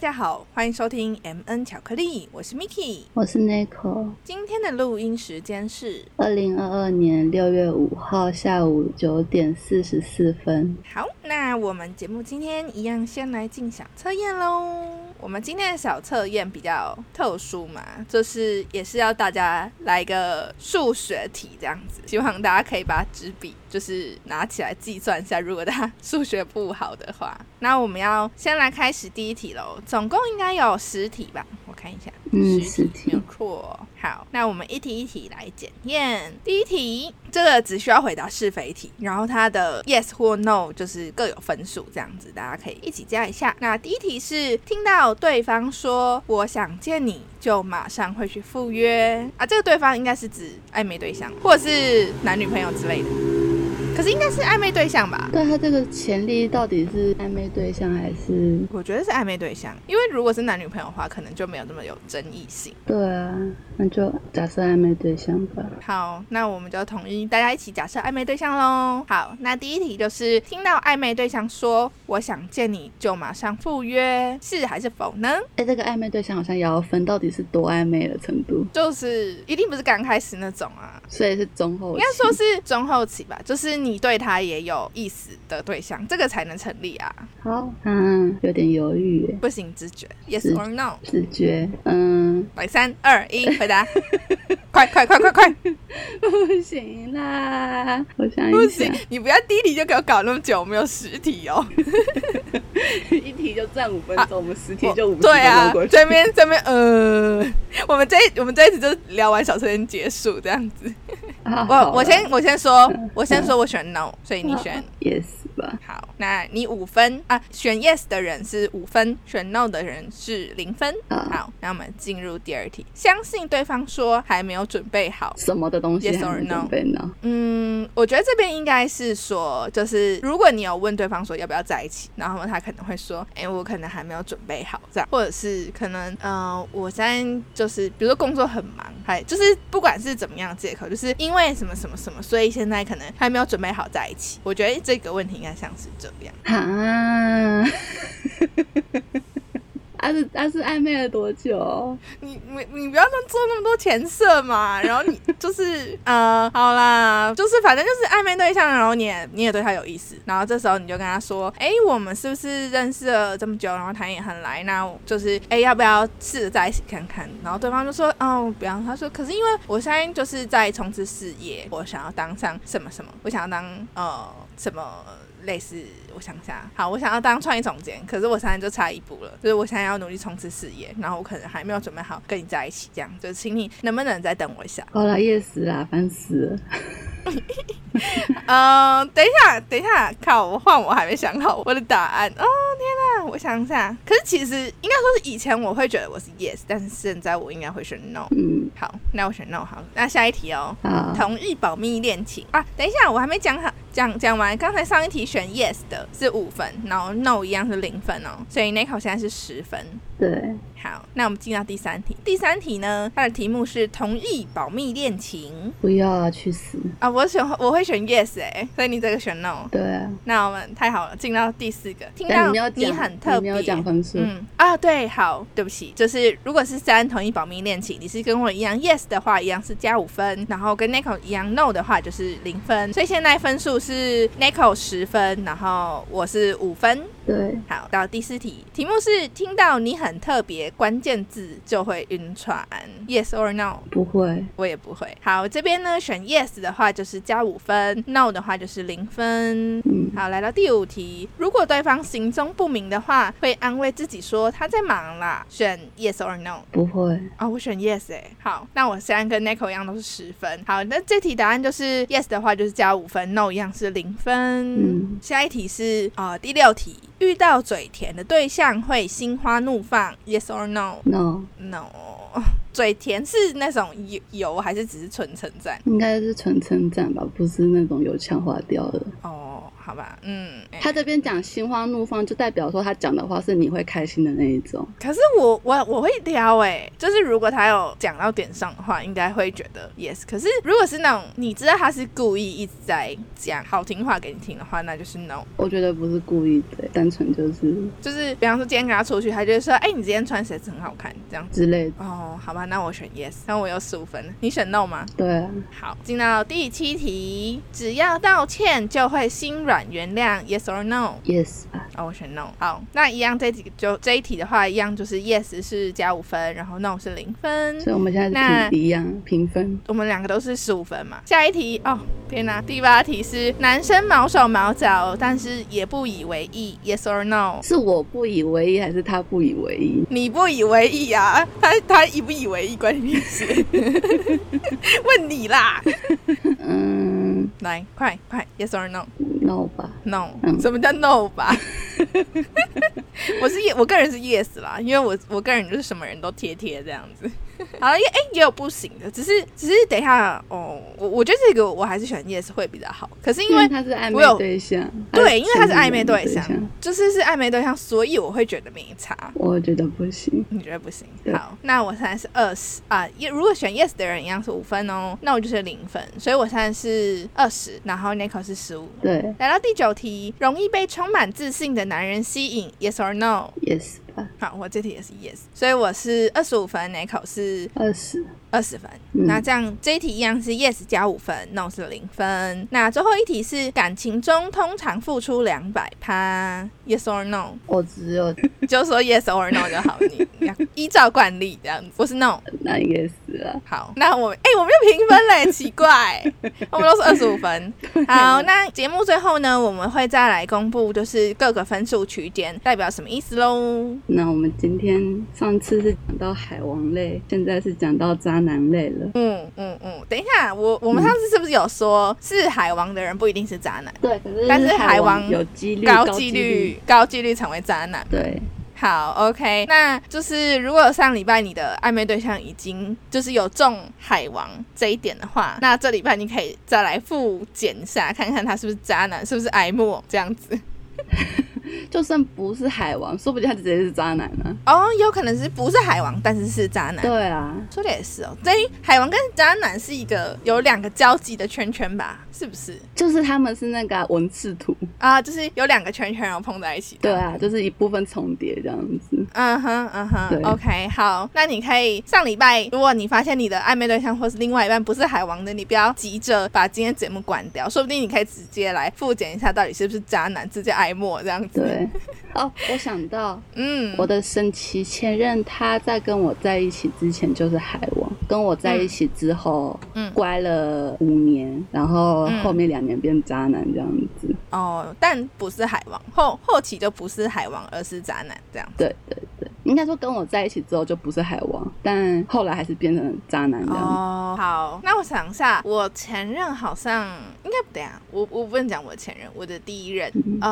家好，欢迎收听 M N 巧克力，我是 Miki，我是 Nico。今天的录音时间是二零二二年六月五号下午九点四十四分。好，那我们节目今天一样先来进小测验喽。我们今天的小测验比较特殊嘛，就是也是要大家来一个数学题这样子，希望大家可以把纸笔就是拿起来计算一下，如果大家数学不好的话，那我们要先来开始第一题喽。总共应该有十题吧？我看一下，嗯，十题没有错。好，那我们一题一题来检验。第一题，这个只需要回答是非题，然后它的 yes 或 no 就是各有分数，这样子大家可以一起加一下。那第一题是听到对方说“我想见你”，就马上会去赴约啊？这个对方应该是指暧昧对象，或者是男女朋友之类的。可是应该是暧昧对象吧？对他这个潜力到底是暧昧对象还是？我觉得是暧昧对象，因为如果是男女朋友的话，可能就没有那么有争议性。对啊，那就假设暧昧对象吧。好，那我们就统一大家一起假设暧昧对象喽。好，那第一题就是听到暧昧对象说“我想见你”，就马上赴约，是还是否呢？哎，这个暧昧对象好像也要分到底是多暧昧的程度，就是一定不是刚开始那种啊，所以是中后期，应该说是中后期吧，就是你。你对他也有意思的对象，这个才能成立啊。好，嗯，有点犹豫，不行，直觉，yes or no？直觉，嗯，来，三二一，回答，快快快快快，不行啦，我想不行，你不要第一题就给我搞那么久，我们有十题哦，一题就占五分钟，我们十题就五分钟对啊，这边这边，呃，我们这我们这一次就聊完小车先结束，这样子。我我先我先说，我先说我选 no，所以你选 yes 吧。好，那你五分啊，选 yes 的人是五分，选 no 的人是零分。好，那我们进入第二题，相信对方说还没有准备好什么的东西，yes or no？嗯，我觉得这边应该是说，就是如果你有问对方说要不要在一起，然后他可能会说，哎，我可能还没有准备好这样，或者是可能，嗯，我现在就是比如说工作很忙，还就是不管是怎么样借口，就是因为。为什么什么什么？所以现在可能还没有准备好在一起。我觉得这个问题应该像是这样。啊。他是他是暧昧了多久？你你你不要做做那么多前设嘛。然后你就是呃，好啦，就是反正就是暧昧对象，然后你也你也对他有意思。然后这时候你就跟他说：“哎，我们是不是认识了这么久？然后他也很来，那就是哎，要不要试着在一起看看？”然后对方就说：“哦，不要。”他说：“可是因为我现在就是在从事事业，我想要当上什么什么，我想要当呃什么。”类似，我想下，好，我想要当创意总监，可是我现在就差一步了，就是我现在要努力冲刺事业，然后我可能还没有准备好跟你在一起，这样，就请你能不能再等我一下？好了，夜死啦，烦死了。嗯，等一下，等一下，靠，我换我还没想好我的答案。哦，天哪，我想想，可是其实应该说是以前我会觉得我是 yes，但是现在我应该会选 no。嗯，好，那我选 no。好，那下一题哦。同意保密恋情啊？等一下，我还没讲好，讲讲完。刚才上一题选 yes 的是五分，然后 no 一样是零分哦，所以 Nico 现在是十分。对。好，那我们进到第三题。第三题呢，它的题目是同意保密恋情。不要啊，去死啊！我选我会选 yes 哎，所以你这个选 no。对啊。那我们太好了，进到第四个。听到你很特别。你要讲分数。嗯啊，对，好，对不起，就是如果是三同意保密恋情，你是跟我一样 yes 的话，一样是加五分，然后跟 Nico 一样 no 的话就是零分。所以现在分数是 Nico 十分，然后我是五分。对。好，到第四题，题目是听到你很特别。关键字就会晕船，yes or no？不会，我也不会。好，这边呢选 yes 的话就是加五分，no 的话就是零分。嗯，好，来到第五题，如果对方行踪不明的话，会安慰自己说他在忙啦。选 yes or no？不会啊，我选 yes 哎。好，那我现在跟 Nico 一样都是十分。好，那这题答案就是 yes 的话就是加五分，no 一样是零分。嗯，下一题是啊第六题。遇到嘴甜的对象会心花怒放，Yes or No？No，No。嘴甜是那种油油还是只是纯称赞？应该是纯称赞吧，不是那种油腔滑调的。哦。好吧，嗯，哎他这边讲心花怒放，就代表说他讲的话是你会开心的那一种。可是我我我会挑哎、就是如果他有讲到点上的话，应该会觉得 yes。可是如果是那种你知道他是故意一直在讲好听话给你听的话，那就是 no。我觉得不是故意的，单纯就是就是比方说今天跟他出去，他就会说，哎、你今天穿鞋子很好看，这样。之类的。哦，好吧，那我选 yes，那我有十五分，你选 no 吗？对啊，好，进到第七题，只要道歉就会心软原谅，yes or no？，yes 啊，哦，我选 no。好，那一样这几个就这一题的话，一样就是 yes 是加五分，然后 no 是零分。所以我们现在那一样平分。我们两个都是十五分嘛。下一题哦，天哪，第八题是男生毛手毛脚，但是也不以为意，yes or no？是我不以为意，还是他不以为意？你不以为意啊？他他以不以为意关你屁事？问你啦，嗯来，快快，yes or no？，no 吧。No，、嗯什么叫 No 吧？我是我个人是 yes 啦，因为我我个人就是什么人都贴贴这样子。好了，也哎、也有不行的，只是只是等一下哦，我我觉得这个我还是选 yes 会比较好。可是因为他是暧昧对象，对，因为他是暧昧昧对象，就是是暧昧对象，所以我会觉得没差。我觉得不行。你觉得不行？好，那我现在是二十啊。也如果选 yes 的人一样是五分哦，那我就是零分，所以我现在是二十，然后 Nico 是十五。对来到第九题，容易被充满自信的男人吸引，yes or no？好，我这题也是 yes，所以我是二十五分，Nico 是二十。二十分。嗯那这样这一题一样是 yes 加五分，no 是零分。那最后一题是感情中通常付出两百趴，yes or no？我只有 就说 yes or no 就好，你依照惯例这样子。我是 no。那 yes 啊，好，那我哎、我们又平分嘞，奇怪，我们都是二十五分。好，那节目最后呢，我们会再来公布，就是各个分数区间代表什么意思喽。那我们今天上次是讲到海王类，现在是讲到渣男类了。嗯嗯嗯，等一下，我我们上次是不是有说，是海王的人不一定是渣男，对，可是但是海海王有几率高几几率高几率成为渣男。对，好，OK，那就是如果上礼拜你的暧昧对象已经就是有中海王这一点的话，那这礼拜你可以再来复检一下，看看他是不是渣男，是不是癌末这样子。就算不是海王，说不定他直接是渣男呢、哦，有可能是不是海王，但是是渣男。对啊，说的也是哦，所以海王跟渣男是一个有两个交集的圈圈吧？是不是？就是他们是那个啊文字图，啊，就是有两个圈圈然后碰在一起。对啊，就是一部分重叠这样子。嗯哼，嗯哼，OK，好，那你可以上礼拜，如果你发现你的暧昧对象或是另外一半不是海王的，你不要急着把今天节目关掉，说不定你可以直接来复检一下到底是不是渣男，直接这样子。对，哦，我想到嗯，我的神奇前任，他在跟我在一起之前就是海王，跟我在一起之后，嗯乖了五年，然后嗯后面两年变渣男这样子。哦，但不是海王，后后期就不是海王，而是渣男这样子。对对对，应该说跟我在一起之后就不是海王，但后来还是变成渣男这样子。哦，好，那我想一下，我前任好像应该不对啊，我我不能讲我前任，我的第一任，嗯，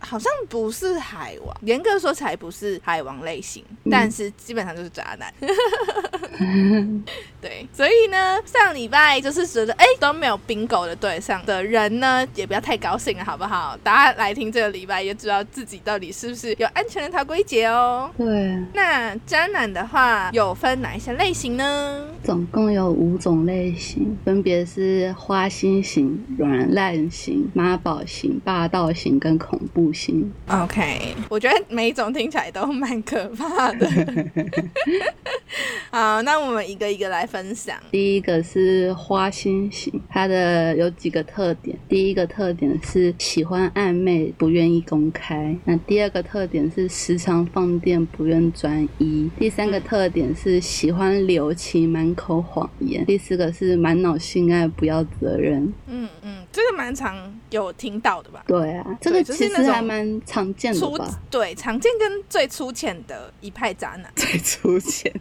好像不是海王，严格说起来不是海王类型，但是基本上就是渣男。对，所以呢，上礼拜就是觉得哎都没有 bingo 的对象的人呢，也不要太高兴了，好不好？大家来听这个礼拜，也知道自己到底是不是有安全的逃归节哦。对，那渣男的话有分哪一些类型呢？总共有五种类型，分别是花心型、软烂型、妈宝型、霸道型跟恐怖型。OK，我觉得每一种听起来都蛮可怕的。好，那我们一个一个来分享。第一个是花心型，它的有几个特点。第一个特点是喜欢暧昧，不愿意公开。那第二个特点是时常放电，不愿专一。第三个特点是喜欢留情，满口谎言。第四个是满脑性爱，不要责任。嗯嗯，这个蛮常有听到的吧？对啊，这个其实还蛮常见的吧。对常见跟最粗浅的一派渣男，最粗浅，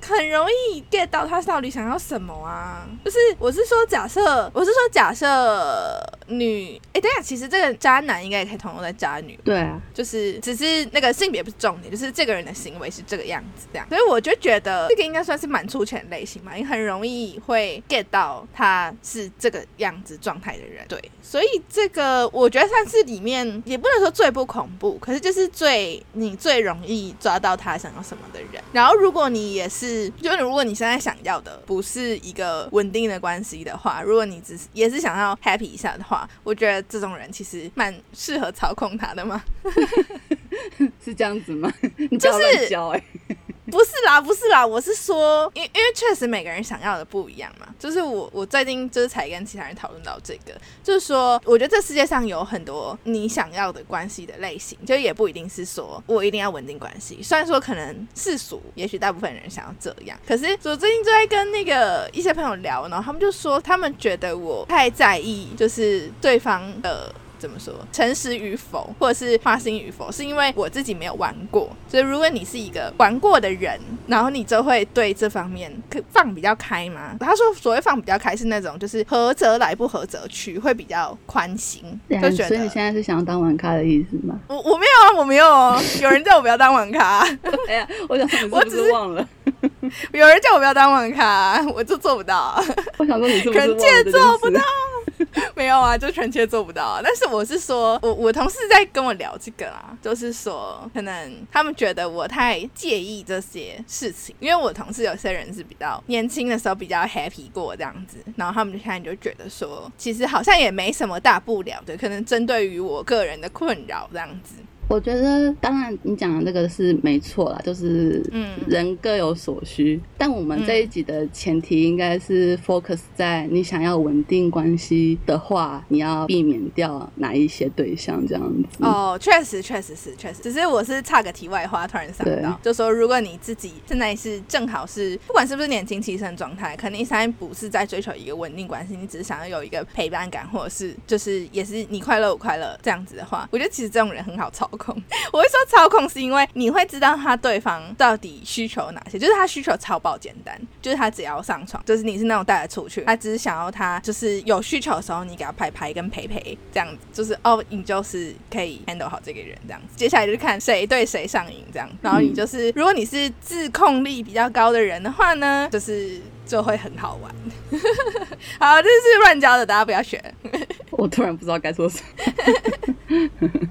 可很容易 get 到他到底想要什么啊。就是我是说，假设我是说假设女，哎，等下，其实这个渣男应该也可以通用在渣女。对啊，就是只是那个性别不是重点，就是这个人的行为是这个样子，这样。所以我就觉得这个应该算是蛮出钱类型嘛，你很容易会 get 到他是这个样子状态的人。对，所以这个我觉得算是里面也不能说最不恐怖，可是就是最你最容易抓到他想要什么的人。然后如果你也是，就是如果你现在想要的不是一个稳定的关系的话，如果你只是也是想要 happy 一下的话，我觉得这种人其实蛮适合操控他的嘛。是这样子吗？你不要乱教哎。不是啦，不是啦，我是说，因因为确实每个人想要的不一样嘛。就是我我最近就是才跟其他人讨论到这个，就是说，我觉得这世界上有很多你想要的关系的类型，就也不一定是说我一定要稳定关系。虽然说可能世俗，也许大部分人想要这样，可是我最近就在跟那个一些朋友聊，然后他们就说，他们觉得我太在意，就是对方的。怎么说？诚实与否，或者是花心与否，是因为我自己没有玩过。所以如果你是一个玩过的人，然后你就会对这方面放比较开吗？他说所谓放比较开是那种就是合则来，不合则去，会比较宽心。就觉得所以你现在是想要当玩咖的意思吗？我我没有啊，我没有哦。有人叫我不要当玩咖。哎呀，我想我只是忘了。有人叫我不要当网咖，我就做不到。我想说你是臣妾做不到，没有啊，就臣妾做不到。但是我是说，我我同事在跟我聊这个啊，就是说可能他们觉得我太介意这些事情，因为我同事有些人是比较年轻的时候比较 happy 过这样子，然后他们就现在就觉得说，其实好像也没什么大不了的，可能针对于我个人的困扰这样子。我觉得，当然你讲的这个是没错啦，就是嗯人各有所需。但我们这一集的前提应该是 focus 在你想要稳定关系的话，你要避免掉哪一些对象这样子。哦，确实，确实是，确实。只是我是差个题外话，突然想到，就说如果你自己现在是正好是，不管是不是年轻气盛状态，肯定现在不是在追求一个稳定关系，你只是想要有一个陪伴感，或者是就是也是你快乐我快乐这样子的话，我觉得其实这种人很好操。控，我会说操控是因为你会知道他对方到底需求哪些，就是他需求超爆简单，就是他只要上床，就是你是那种带他出去，他只是想要他就是有需求的时候你给他拍拍跟陪陪这样子，就是哦你就是可以 handle 好这个人这样子，接下来就是看谁对谁上瘾这样，然后你就是如果你是自控力比较高的人的话呢，就是就会很好玩。好，这是乱教的，大家不要学。我突然不知道该说什么。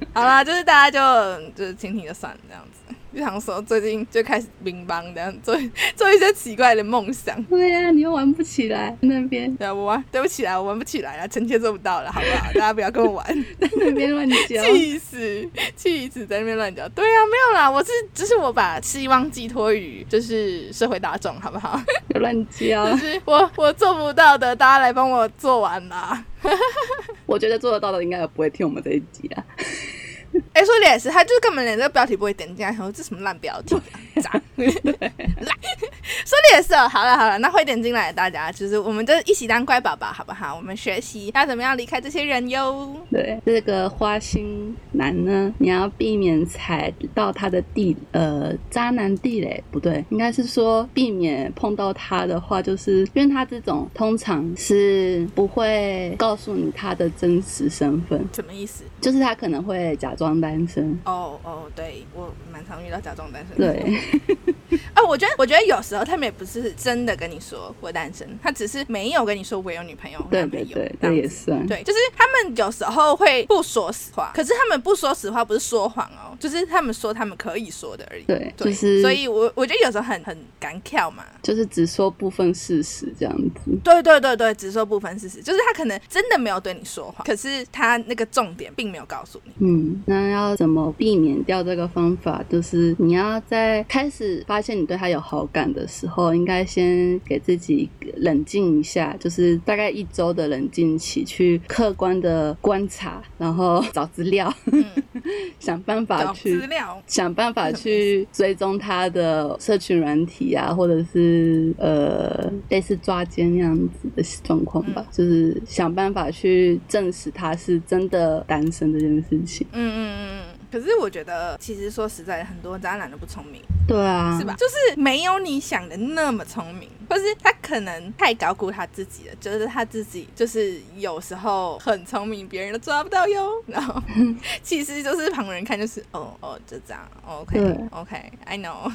好啦，就是大家就就是听听就算了这样子。就想说最近就开始乒乓这样做做一些奇怪的梦想。对呀，你又玩不起来那边。对，我玩，对不起来，我玩不起来了，臣妾做不到了，好不好？大家不要跟我玩，在那边乱叫，气死，气死，在那边乱叫。对呀，没有啦，我是只是我把希望寄托于就是社会大众，好不好？乱叫，就是我我做不到的，大家来帮我做完啦。我觉得做得到的应该也不会听我们这一集啊。哎，说的也是，他就是根本连这个标题不会点进来，说这什么烂标题，渣，烂。说的也是哦，好了好了，那会点进来的大家，就是我们就一起当乖宝宝，好不好？我们学习要怎么样离开这些人哟。对，这个花心男呢，你要避免踩到他的地，呃，渣男地雷，不对，应该是说避免碰到他的话，就是因为他这种通常是不会告诉你他的真实身份，什么意思？就是他可能会假装单身。哦哦，对我蛮常遇到假装单身。对。啊，我觉得，我觉得有时候他们也不是真的跟你说我单身，他只是没有跟你说我有女朋友，对对对，那也算。对，就是他们有时候会不说实话，可是他们不说实话不是说谎哦，就是他们说他们可以说的而已。对，就是，所以我我觉得有时候很很敢跳嘛，就是只说部分事实这样子。对对对对，只说部分事实，就是他可能真的没有对你说谎，可是他那个重点并没有告诉你。嗯，那要怎么避免掉这个方法？就是你要在开始发现你对他有好感的时候，应该先给自己冷静一下，就是大概一周的冷静期，去客观的观察，然后找资料，想办法去想办法去追踪他的社群软体啊，或者是呃类似抓奸那样子的状况吧，就是想办法去证实他是真的单身这件事情。嗯嗯嗯。可是我觉得，其实说实在的，很多渣男都不聪明，对啊，是吧？就是没有你想的那么聪明，或是他可能太高估他自己了，觉得他自己就是有时候很聪明，别人都抓不到哟。然后 其实就是旁人看就是哦哦就这样，OK OK I know，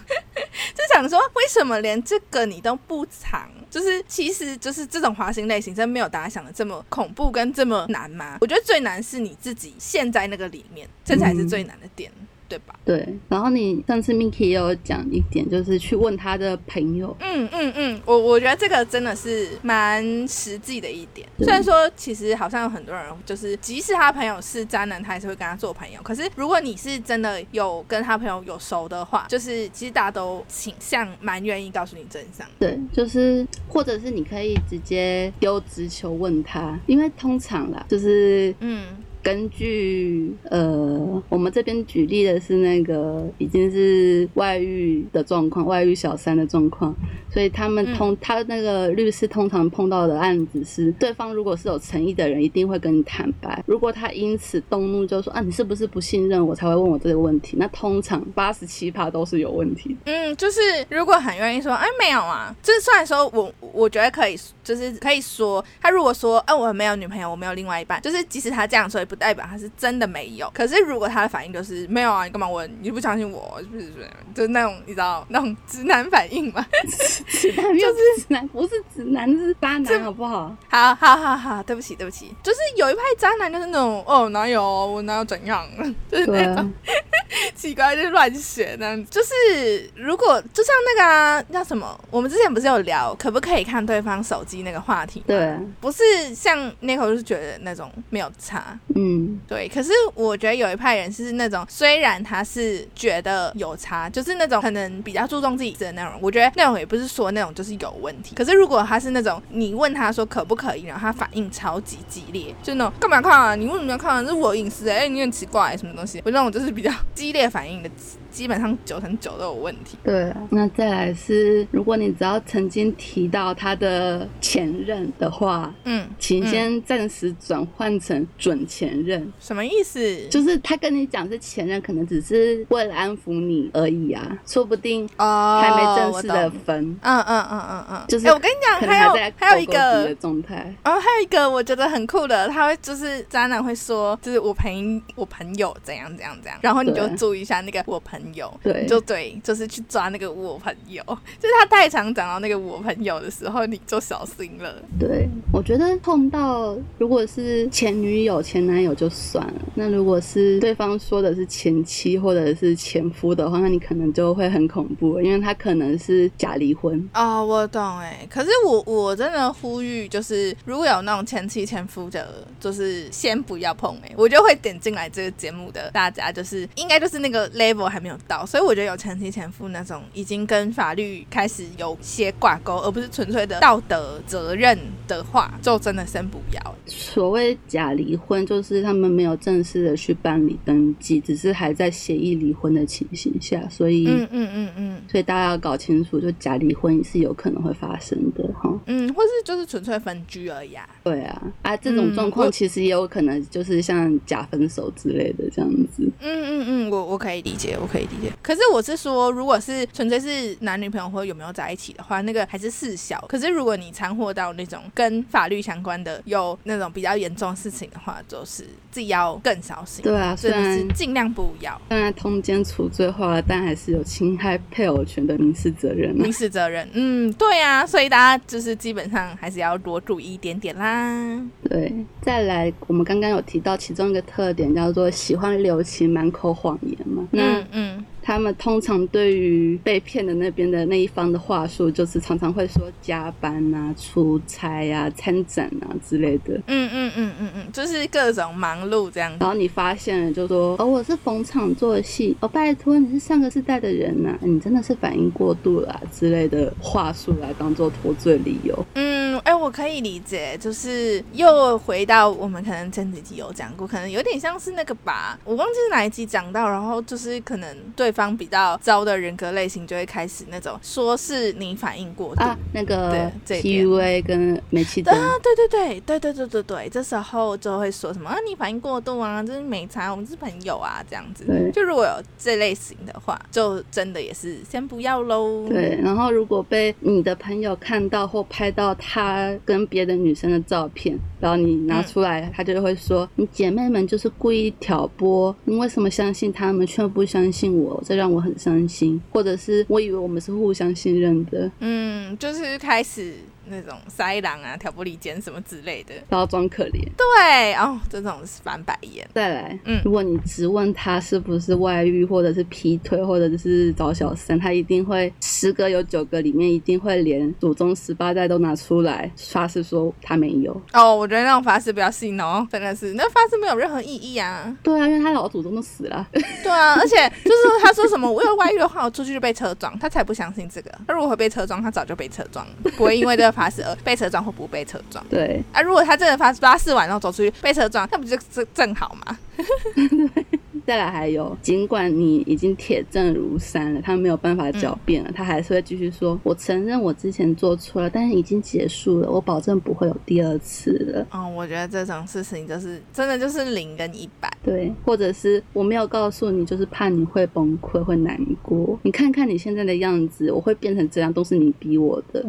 就想说为什么连这个你都不藏？就是其实就是这种滑行类型，真没有大家想的这么恐怖跟这么难吗？我觉得最难是你自己陷在那个里面，这才是最难的点，对吧？对。然后你上次 Miki 也有讲一点，就是去问他的朋友，嗯嗯嗯，我我觉得这个真的是蛮实际的一点。对虽然说其实好像有很多人就是，即使他朋友是渣男，他还是会跟他做朋友。可是如果你是真的有跟他朋友有熟的话，就是其实大家都倾向蛮愿意告诉你真相。对，就是或者是你可以直接丢直球问他，因为通常啦，就是嗯根据呃，我们这边举例的是那个已经是外遇的状况，外遇小三的状况，所以他们通、他那个律师通常碰到的案子是，对方如果是有诚意的人，一定会跟你坦白。如果他因此动怒，就说啊，你是不是不信任我才会问我这个问题？那通常八十七趴都是有问题的。嗯，就是如果很愿意说，哎，没有啊，就是虽然说我我觉得可以，就是可以说，他如果说，哎、我没有女朋友，我没有另外一半，就是即使他这样说，也不代表他是真的没有。可是如果他的反应就是没有啊，你干嘛问？你不相信我？是不是？就是那种你知道那种直男反应嘛？直男就是直男，不是直男，是渣男，好不好？好好好好，对不起对不起，就是有一派渣男就是那种，哦哪有我哪有怎样，就是那种。啊，奇怪，就是乱写那样子。就是如果就像那个啊，叫什么？我们之前不是有聊可不可以看对方手机那个话题吗？对啊，不是像 Nico 就是觉得那种没有差，嗯，对。可是我觉得有一派人是那种，虽然他是觉得有差，就是那种可能比较注重自己的那种。我觉得那种也不是说那种就是有问题。可是如果他是那种你问他说可不可以，然后他反应超级激烈，就那种干嘛看啊？你为什么要看啊？这是我隐私哎、你很奇怪、什么东西？我那种就是比较激烈反应的，基本上九成九都有问题。对啊。那再来是，如果你只要曾经提到他的前任的话，嗯，请先暂时转换成准前任。什么意思？就是他跟你讲是前任，可能只是为了安抚你而已啊，说不定哦，还没正式的分，嗯嗯嗯嗯嗯，就是哎我跟你讲，还有在还有一个，状态。哦，还有一个我觉得很酷的，他会就是渣男会说，就是我朋我朋友怎样怎样怎样，然后你就注意一下那个我朋友，对就对，就是去抓那个我朋友，就是他太常讲到那个我朋友的时候，你就小心了。对，我觉得碰到如果是前女友、前男友就算了，那如果是对方说的是前妻或者是前夫的话，那你可能就会很恐怖，因为他可能是假离婚。哦，我懂哎，可是我我真的呼吁，就是如果有那种前妻前夫的，就是先不要碰哎，我就会点进来这个节目的大家，就是应该就是那个 level 还没有到，所以我觉得有前妻前夫那种已经跟法律开始有些挂钩，而不是纯粹的道德责任的话，就真的先不要。所谓假离婚，就是他们没有正式的去办理登记，只是还在协议离婚的情形下，所以，嗯嗯嗯嗯所以大家要搞清楚，就假离婚是有可能会发生的哈。嗯，或是就是纯粹分居而已啊。对啊，啊，这种状况其实也有可能就是像假分手之类的这样子。嗯嗯嗯，我我可以理解，我可以可是我是说，如果是纯粹是男女朋友或有没有在一起的话，那个还是事小。可是如果你掺和到那种跟法律相关的，有那种比较严重的事情的话，就是自己要更小心。对啊，虽真的然是尽量不要虽然通奸除罪化了，但还是有侵害配偶权的民事责任啊民。事责任。嗯，对啊，所以大家就是基本上还是要多注意一点点啦。对，再来，我们刚刚有提到其中一个特点叫做喜欢留情、满口谎言嘛。那嗯嗯他们通常对于被骗的那边的那一方的话术，就是常常会说加班啊、出差啊、参展啊之类的。嗯嗯嗯嗯嗯，就是各种忙碌这样然。后你发现了，就说哦，我是逢场作戏，哦，拜托你是上个世代的人呐、你真的是反应过度了、啊、之类的话术来当做脱罪理由。嗯，哎、我我可以理解，就是又回到我们可能前几集有讲过，可能有点像是那个吧，我忘记是哪一集讲到，然后就是可能对方比较糟的人格类型就会开始那种说是你反应过度啊，那个对这 PUA 跟煤气灯，啊，对对对对对对对对，这时候就会说什么啊，你反应过度啊，这是没差，我们是朋友啊，这样子对。就如果有这类型的话，就真的也是先不要喽。对，然后如果被你的朋友看到或拍到他跟别的女生的照片，然后你拿出来，他就会说：“你姐妹们就是故意挑拨，你为什么相信他们却不相信我？这让我很伤心。”或者是我以为我们是互相信任的，嗯，就是开始那种塞狼啊、挑拨离间什么之类的。然后装可怜。对哦，这种是翻白眼。再来，嗯如果你质问他是不是外遇，或者是劈腿，或者是找小三，他一定会十个有九个里面一定会连祖宗十八代都拿出来发誓说他没有。哦，我觉得那种发誓不要信哦，真的是那发誓没有任何意义啊。对啊，因为他老祖宗都死了。对啊，而且就是他说什么我有外遇的话，我出去就被车撞，他才不相信这个。他如果会被车撞，他早就被车撞了，不会因为这个发誓而被车撞或不被车撞。对，啊，如果他真的发发誓完然后走出去被车撞，那不就正正好吗？再来还有，尽管你已经铁证如山了，他没有办法狡辩了，他还是会继续说：“我承认我之前做错了，但是已经结束了，我保证不会有第二次了。”嗯，我觉得这种事情就是真的就是零跟一百。对，或者是我没有告诉你，就是怕你会崩溃、会难过。你看看你现在的样子，我会变成这样，都是你逼我的。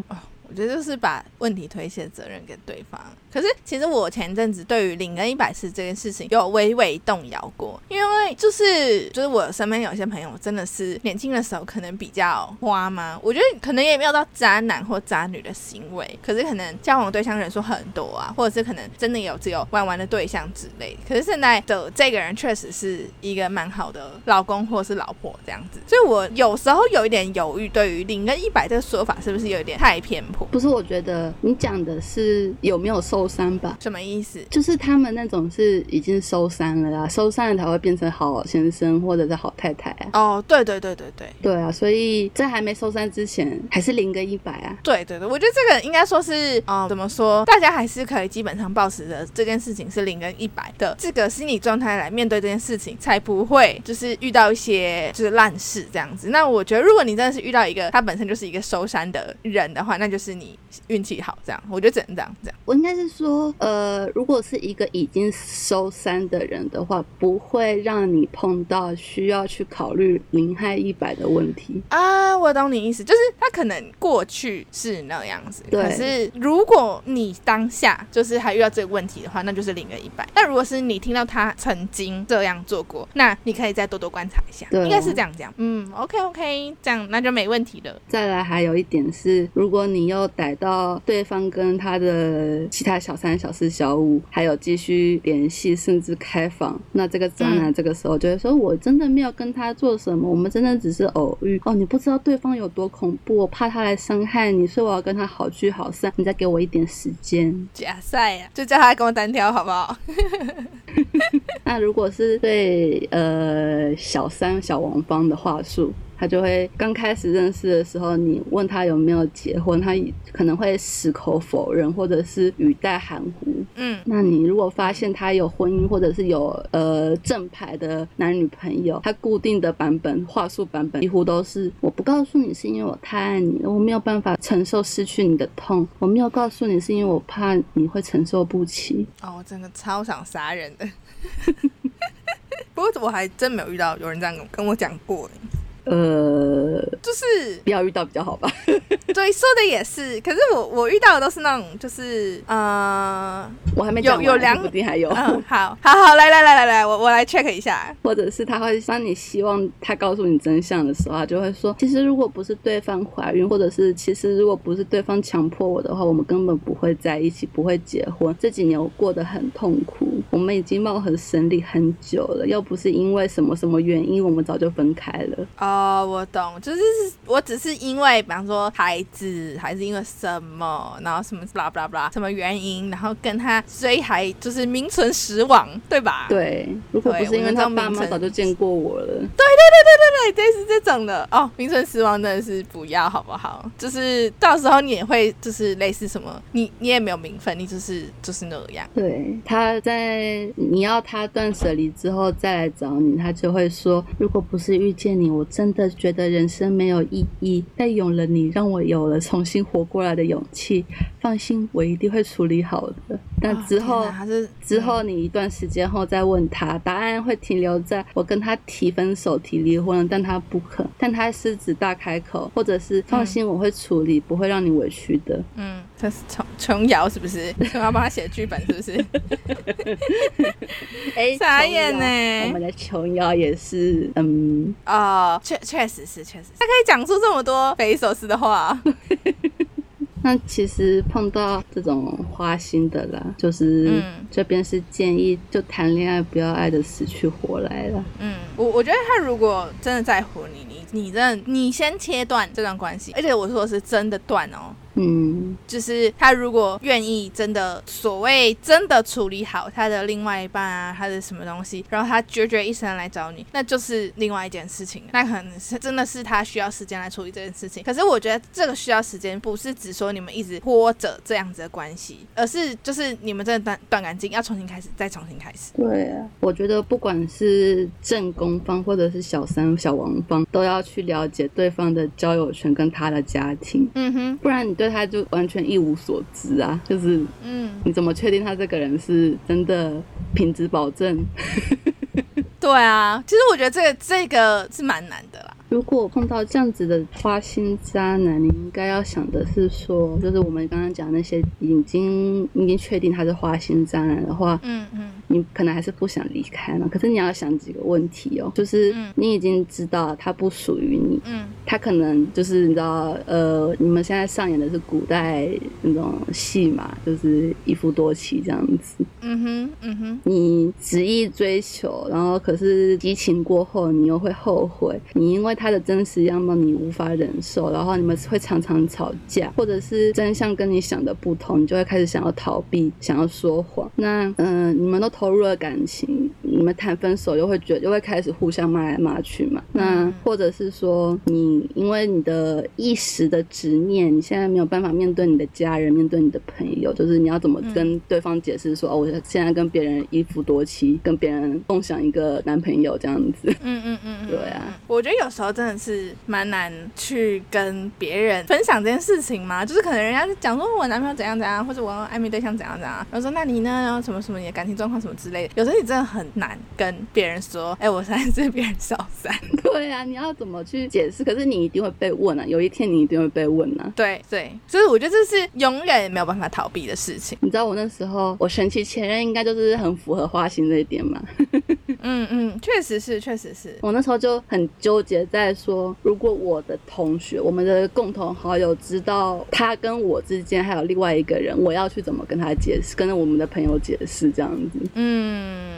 我觉得就是把问题推卸责任给对方。可是其实我前阵子对于零跟一百次这件事情有微微动摇过，因为就是就是我身边有些朋友真的是年轻的时候可能比较花嘛，我觉得可能也没有到渣男或渣女的行为，可是可能交往对象人数很多啊，或者是可能真的有只有玩玩的对象之类。可是现在的这个人确实是一个蛮好的老公或是老婆这样子，所以我有时候有一点犹豫，对于零跟一百这个说法是不是有一点太偏颇？不是，我觉得你讲的是有没有受伤吧？什么意思？就是他们那种是已经受伤了啦，受伤了才会变成好先生或者是好太太啊。哦，对对对对对。对啊，所以在还没受伤之前，还是零跟一百啊。对对对，我觉得这个应该说是，嗯，怎么说？大家还是可以基本上保持着这件事情是零跟一百的这个心理状态来面对这件事情，才不会就是遇到一些就是烂事这样子。那我觉得，如果你真的是遇到一个他本身就是一个收山的人的话，那就是你运气好，这样。我觉得只能这样这样。我应该是说，呃，如果是一个已经收山的人的话，不会让你碰到需要去考虑零和一百的问题。啊，我懂你意思，就是他可能过去是那样子，对可是如果你当下就是还遇到这个问题的话，那就是零跟一百。但如果是你听到他曾经这样做过，那你可以再多多观察一下，对啊应该是这样讲。嗯，OK OK，这样那就没问题了。再来，还有一点是，如果你又逮到对方跟他的其他小三、小四、小五还有继续联系，甚至开房，那这个渣男这个时候就会说：“我真的没有跟他做什么，我们真的只是偶遇。哦，你不知道对方有多恐怖，我怕他来伤害你，所以我要跟他好聚好散。你再给我一点时间。”假赛呀，就叫他跟我单挑好不好？那如果是对呃小三小王方的话术，他就会刚开始认识的时候，你问他有没有结婚，他可能会矢口否认，或者是语带含糊。嗯，那你如果发现他有婚姻，或者是有呃正牌的男女朋友，他固定的版本话术版本几乎都是我不告诉你是因为我太爱你了，我没有办法承受失去你的痛，我没有告诉你是因为我怕你会承受不起。哦，我真的超想杀人的。不过我还真没有遇到有人这样跟跟我讲过，呃，就是不要遇到比较好吧。对，说的也是。可是我我遇到的都是那种，就是呃，我还没有有两说不定还有，嗯，好，好好，来来来来来，我我来 check 一下。或者是他会当你希望他告诉你真相的时候，他就会说，其实如果不是对方怀孕，或者是其实如果不是对方强迫我的话，我们根本不会在一起，不会结婚。这几年我过得很痛苦。我们已经貌合神离很久了，要不是因为什么什么原因，我们早就分开了。哦，我懂，就是我只是因为，比方说孩子，还是因为什么，然后什么 blah blah blah 什么原因，然后跟他追还就是名存实亡，对吧？对，如果不是因为他爸妈早就见过我了。对对对对对对，类似这种的哦，名存实亡真的是不要好不好？就是到时候你也会就是类似什么，你你也没有名分，你就是就是那样。对，他在你要他断舍离之后再来找你，他就会说，如果不是遇见你，我真的觉得人生没有意义。但有了你，让我有了重新活过来的勇气。放心，我一定会处理好的。但之后，之后你一段时间后再问他，答案会停留在我跟他提分手、提离婚，但他不肯，但他狮子大开口，或者是放心，我会处理，不会让你委屈的。嗯，这是琼琼瑶是不是？琼瑶帮他写剧本是不是？哎，傻眼呢！我们的琼瑶也是，嗯，哦，确确实是，确实，他可以讲出这么多匪夷所思的话。那其实碰到这种花心的啦，就是这边是建议就谈恋爱不要爱的死去活来了。嗯，我我觉得他如果真的在乎你，你你真的你先切断这段关系，而且我说的是真的断哦。嗯，就是他如果愿意真的所谓真的处理好他的另外一半啊，他的什么东西，然后他决绝一生来找你，那就是另外一件事情。那可能是真的是他需要时间来处理这件事情。可是我觉得这个需要时间，不是只说你们一直拖着这样子的关系，而是就是你们真的断断干净，要重新开始，再重新开始。对啊，我觉得不管是正宫方或者是小三、小王方，都要去了解对方的交友圈跟他的家庭。嗯哼，不然你。对他就完全一无所知啊，就是，嗯，你怎么确定他这个人是真的品质保证？对啊，其实我觉得这个这个是蛮难的啦。如果碰到这样子的花心渣男，你应该要想的是说，就是我们刚刚讲那些已经已经确定他是花心渣男的话，嗯嗯，你可能还是不想离开嘛。可是你要想几个问题哦，就是你已经知道他不属于你，嗯，他可能就是你知道，呃，你们现在上演的是古代那种戏嘛，就是一夫多妻这样子，嗯哼，嗯哼，你执意追求，然后可是激情过后，你又会后悔，你因为。他的真实样貌你无法忍受，然后你们会常常吵架，或者是真相跟你想的不同，你就会开始想要逃避，想要说谎。那嗯，你们都投入了感情，你们谈分手又会觉又会开始互相骂来骂去嘛？那或者是说你因为你的一时的执念，你现在没有办法面对你的家人，面对你的朋友，就是你要怎么跟对方解释说哦，我现在跟别人一夫多妻，跟别人共享一个男朋友这样子？嗯嗯嗯，对啊，我觉得有时候。真的是蛮难去跟别人分享这件事情嘛？就是可能人家讲说我男朋友怎样怎样，或者我暧昧对象怎样怎样，然后说那你呢？然后什么什么你的感情状况什么之类的。有时候你真的很难跟别人说，哎，我现在是别人小三。对啊，你要怎么去解释？可是你一定会被问啊，有一天你一定会被问啊。对对，所以我觉得这是永远没有办法逃避的事情。你知道我那时候我神奇前任应该就是很符合花心这一点嘛？嗯嗯，确实是，确实是我那时候就很纠结在。在说，如果我的同学，我们的共同好友知道他跟我之间还有另外一个人，我要去怎么跟他解释，跟我们的朋友解释这样子？嗯。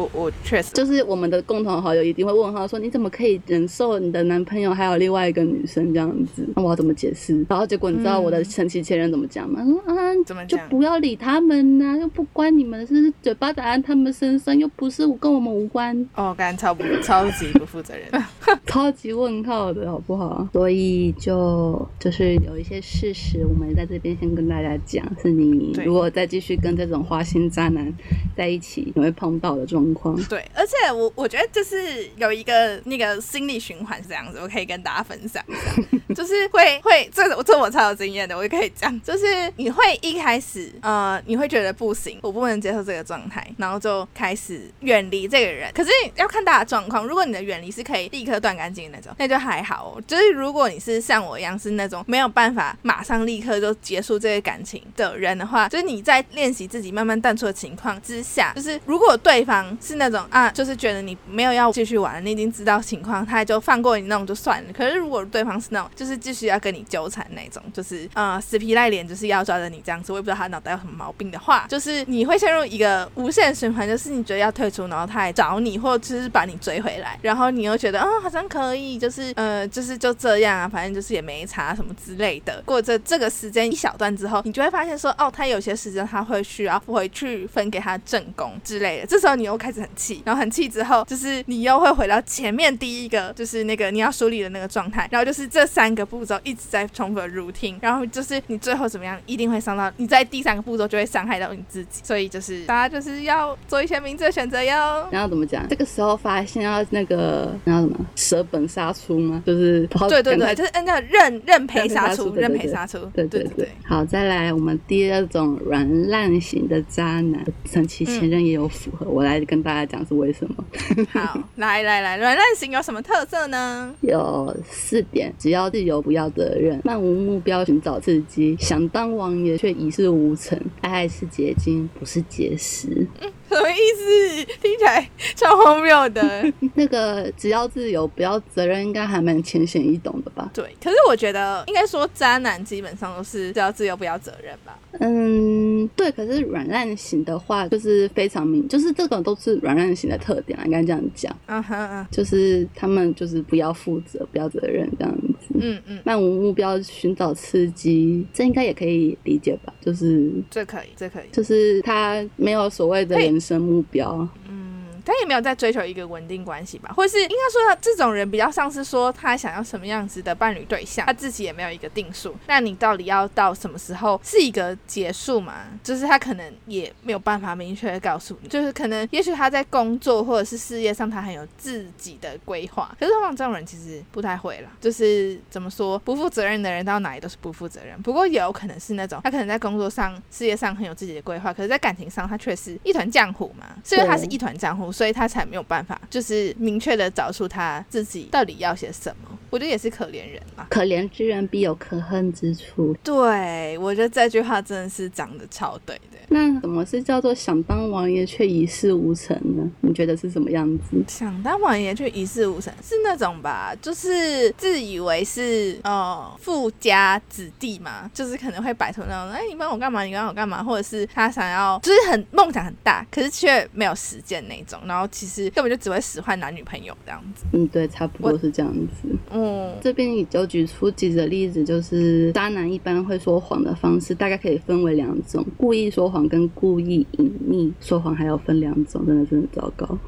我我确实就是我们的共同好友一定会问他说你怎么可以忍受你的男朋友还有另外一个女生这样子？那我要怎么解释？然后结果你知道我的前妻前任怎么讲吗？说啊，怎么就不要理他们呐，又不关你们是嘴巴打在他们身上，又不是跟我们无关。哦，感觉超不超级不负责任，超级问号的好不好？所以就就是有一些事实，我们在这边先跟大家讲，是你如果再继续跟这种花心渣男在一起，你会碰到的。状况对，而且我我觉得就是有一个那个心理循环是这样子，我可以跟大家分享一下，就是会会这这我超有经验的，我也可以讲，就是你会一开始呃你会觉得不行，我不能接受这个状态，然后就开始远离这个人。可是要看大家状况，如果你的远离是可以立刻断干净的那种，那就还好。哦就是如果你是像我一样是那种没有办法马上立刻就结束这个感情的人的话，就是你在练习自己慢慢淡出的情况之下，就是如果对方是那种啊，就是觉得你没有要继续玩，你已经知道情况，他就放过你那种就算了。可是如果对方是那种，就是继续要跟你纠缠那种，就是呃死皮赖脸就是要抓着你这样子，我也不知道他脑袋有什么毛病的话，就是你会陷入一个无限循环，就是你觉得要退出，然后他来找你，或者就是把你追回来，然后你又觉得啊、好像可以，就是呃就是就这样啊，反正就是也没差什么之类的。过这这个时间一小段之后，你就会发现说哦，他有些时间他会需要回去分给他正宫之类的，这时候你又开始很气，然后很气之后，就是你又会回到前面第一个，就是那个你要梳理的那个状态，然后就是这三个步骤一直在重复的 routine，然后就是你最后怎么样，一定会伤到你在第三个步骤就会伤害到你自己，所以就是大家就是要做一些明智的选择哟。然后怎么讲？这个时候发现要那个那叫什么舍本杀出吗？就是对对对，就是嗯那个认认赔杀出，认赔杀出，对对对，好，再来我们第二种软烂型的渣男，神奇前任也有符合，我来跟大家讲是为什么。好，来来来，软烂型有什么特色呢？有四点：只要自由，不要责任；漫无目标，寻找刺激；想当王爷却一事无成；爱是结晶，不是结石。什么意思？听起来超荒谬的。那个只要自由，不要责任，应该还蛮浅显易懂的吧？对，可是我觉得应该说渣男基本上都是只要自由不要责任吧。嗯，对。可是软烂型的话，就是非常明，就是这种都是软烂型的特点啊，应该这样讲。啊哈啊就是他们就是不要负责，不要责任这样子。嗯嗯，漫无目标，寻找刺激，这应该也可以理解吧？就是这可以，这可以。就是他没有所谓的人生目标。他也没有在追求一个稳定关系吧，或是应该说他这种人比较像是说他想要什么样子的伴侣对象，他自己也没有一个定数。那你到底要到什么时候是一个结束嘛？就是他可能也没有办法明确的告诉你，就是可能也许他在工作或者是事业上他很有自己的规划，可是通常这种人其实不太会啦，就是怎么说不负责任的人到哪里都是不负责任。不过也有可能是那种他可能在工作上、事业上很有自己的规划，可是在感情上他却是一团浆糊嘛，是因为他是一团浆糊，所以他才没有办法就是明确的找出他自己到底要些什么。我觉得也是可怜人嘛。可怜之人必有可恨之处。对，我觉得这句话真的是讲的超对的。那什么是叫做想当王爷却一事无成呢？你觉得是什么样子？想当王爷却一事无成，是那种吧，就是自以为是呃富家子弟嘛，就是可能会摆出那种哎你帮我干嘛，你帮我干嘛，或者是他想要就是很梦想很大，可是却没有实践那种，然后其实根本就只会使唤男女朋友这样子。嗯，对，差不多是这样子。嗯，这边也就举出几个例子，就是渣男一般会说谎的方式，大概可以分为两种：故意说谎跟故意隐匿说谎，还要分两种，真的是很糟糕。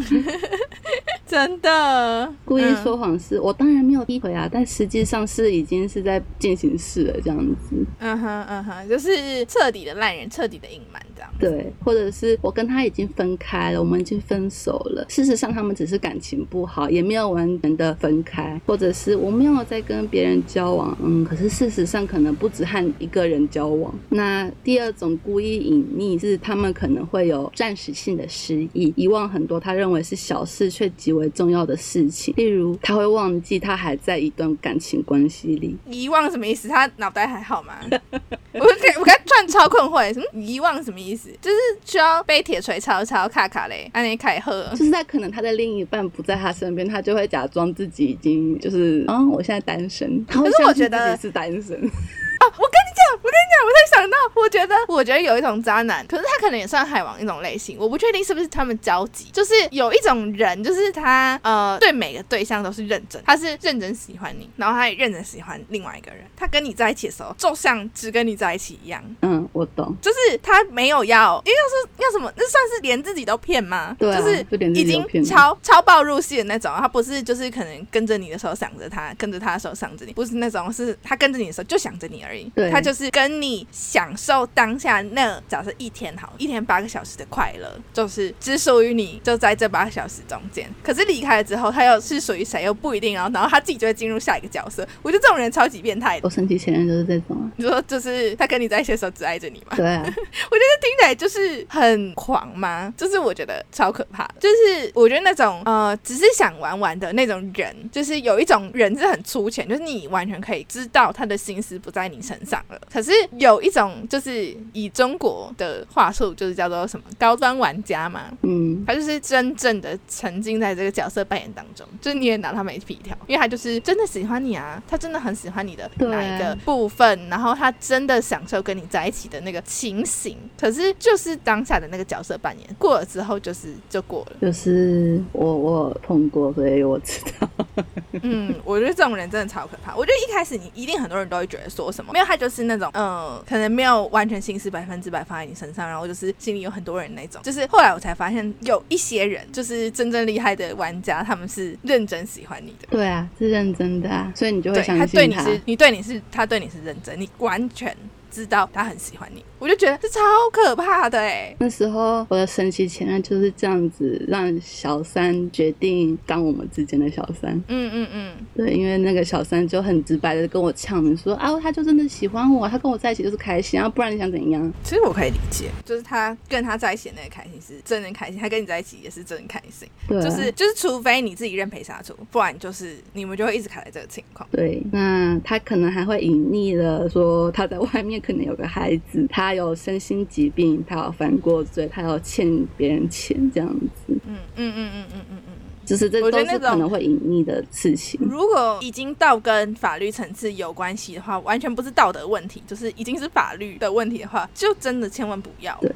真的故意说谎是、我当然没有诋毁啊，但实际上是已经是在进行式了这样子。嗯哼嗯哼，就是彻底的烂人，彻底的隐瞒这样。对，或者是我跟他已经分开了，我们已经分手了。事实上，他们只是感情不好，也没有完全的分开，或者是我没有在跟别人交往，嗯，可是事实上可能不止和一个人交往。那第二种故意隐匿是他们可能会有暂时性的失忆，遗忘很多他认为是小事却极为重要的事情，例如他会忘记他还在一段感情关系里，遗忘什么意思？他脑袋还好吗？我给我给他转超困惑，什么遗忘什么意思？就是需要被铁锤敲敲卡卡嘞，安妮凯赫。就是在可能他的另一半不在他身边，他就会假装自己已经就是啊、我现在单身，可是我觉得是单身。哦，我跟你讲，我跟你讲，我才想到，我觉得，我觉得有一种渣男，可是他可能也算海王一种类型，我不确定是不是他们交集。就是有一种人，就是他呃对每个对象都是认真，他是认真喜欢你，然后他也认真喜欢另外一个人。他跟你在一起的时候，就像只跟你在一起一样，嗯，我懂，就是他没有要，应该说要什么，那算是连自己都骗吗？对啊就是已经超超爆入戏的那种，他不是就是可能跟着你的时候想着他，跟着他的时候想着你，不是那种是他跟着你的时候就想着你而已。对他就是跟你享受当下那假设一天好，一天八个小时的快乐，就是只属于你，就在这八个小时中间。可是离开了之后，他又是属于谁又不一定，然后然后他自己就会进入下一个角色。我觉得这种人超级变态的。我神奇前任就是这种啊。你说就是他跟你在一起的时候只爱着你吗？对啊，我觉得听起来就是很狂吗？就是我觉得超可怕。就是我觉得那种呃，只是想玩玩的那种人，就是有一种人是很粗浅，就是你完全可以知道他的心思不在你身上了，可是有一种就是以中国的话术，就是叫做什么高端玩家嘛，嗯，他就是真正的沉浸在这个角色扮演当中，就是你也拿他没皮条，因为他就是真的喜欢你啊，他真的很喜欢你的哪一个部分，然后他真的享受跟你在一起的那个情形。可是就是当下的那个角色扮演过了之后，就是就过了。就是我我碰过，所以我知道。嗯，我觉得这种人真的超可怕。我觉得一开始你一定很多人都会觉得说什么，没有他就是那种，嗯，可能没有完全心思百分之百放在你身上，然后就是心里有很多人那种。就是后来我才发现，有一些人就是真正厉害的玩家，他们是认真喜欢你的。对啊，是认真的啊，所以你就会对相信他对你是，你对你是，他对你是认真，你完全知道他很喜欢你。我就觉得这超可怕的哎、那时候我的神奇前任就是这样子，让小三决定当我们之间的小三。嗯嗯嗯，对，因为那个小三就很直白的跟我呛明说啊，他就真的喜欢我，他跟我在一起就是开心啊，不然你想怎样？其实我可以理解，就是他跟他在一起的那个开心是真的开心，他跟你在一起也是真的开心。对啊，就是就是，除非你自己认赔杀出，不然就是你们就会一直卡在这个情况。对，那他可能还会隐匿了说他在外面可能有个孩子，他有身心疾病，他有犯过罪，他有欠别人钱这样子，嗯嗯嗯嗯嗯嗯嗯。就是这都是可能会隐匿的事情。如果已经到跟法律层次有关系的话，完全不是道德问题，就是已经是法律的问题的话，就真的千万不要。对，